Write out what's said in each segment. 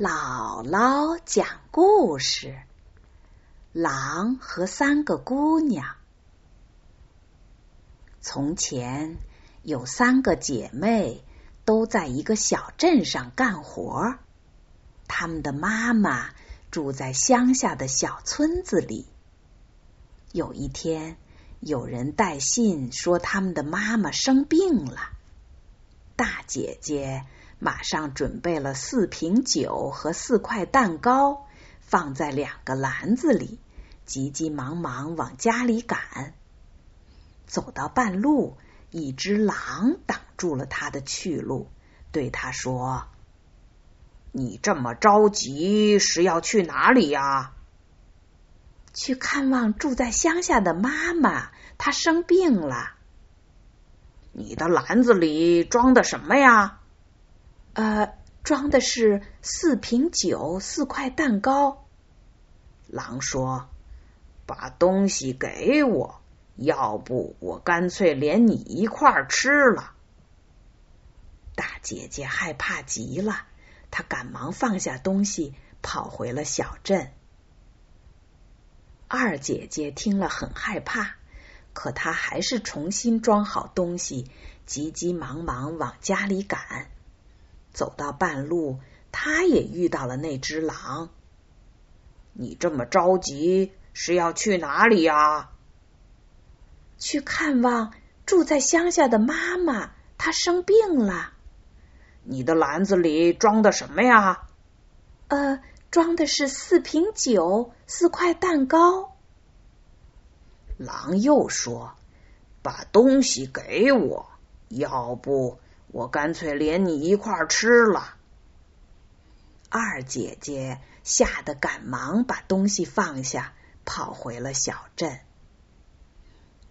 姥姥讲故事：狼和三个姑娘。从前有三个姐妹，都在一个小镇上干活。她们的妈妈住在乡下的小村子里。有一天，有人带信说他们的妈妈生病了。大姐姐。马上准备了四瓶酒和四块蛋糕，放在两个篮子里，急急忙忙往家里赶。走到半路，一只狼挡住了他的去路，对他说：“你这么着急是要去哪里呀？”“去看望住在乡下的妈妈，她生病了。”“你的篮子里装的什么呀？”呃，装的是四瓶酒，四块蛋糕。狼说：“把东西给我，要不我干脆连你一块吃了。”大姐姐害怕极了，她赶忙放下东西，跑回了小镇。二姐姐听了很害怕，可她还是重新装好东西，急急忙忙往家里赶。走到半路，他也遇到了那只狼。你这么着急是要去哪里呀？去看望住在乡下的妈妈，她生病了。你的篮子里装的什么呀？呃，装的是四瓶酒，四块蛋糕。狼又说：“把东西给我，要不……”我干脆连你一块吃了。二姐姐吓得赶忙把东西放下，跑回了小镇。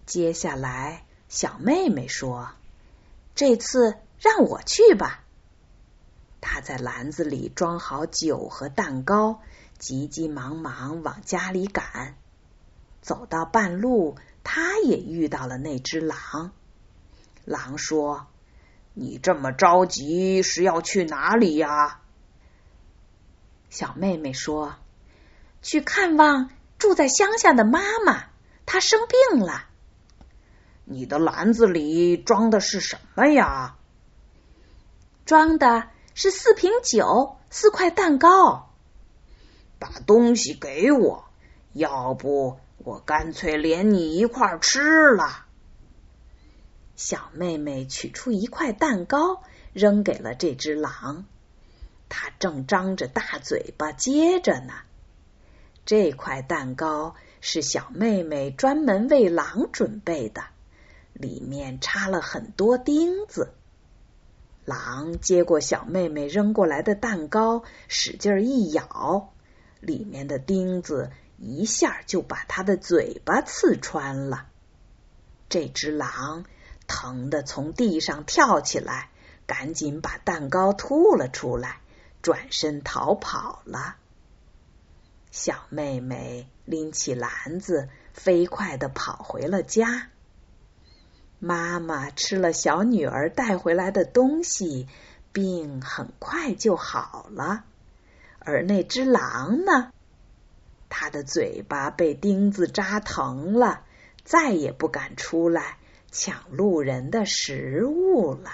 接下来，小妹妹说：“这次让我去吧。”她在篮子里装好酒和蛋糕，急急忙忙往家里赶。走到半路，她也遇到了那只狼。狼说。你这么着急是要去哪里呀？小妹妹说：“去看望住在乡下的妈妈，她生病了。”你的篮子里装的是什么呀？装的是四瓶酒，四块蛋糕。把东西给我，要不我干脆连你一块吃了。小妹妹取出一块蛋糕，扔给了这只狼。它正张着大嘴巴接着呢。这块蛋糕是小妹妹专门为狼准备的，里面插了很多钉子。狼接过小妹妹扔过来的蛋糕，使劲一咬，里面的钉子一下就把它的嘴巴刺穿了。这只狼。疼的从地上跳起来，赶紧把蛋糕吐了出来，转身逃跑了。小妹妹拎起篮子，飞快的跑回了家。妈妈吃了小女儿带回来的东西，病很快就好了。而那只狼呢？它的嘴巴被钉子扎疼了，再也不敢出来。抢路人的食物了。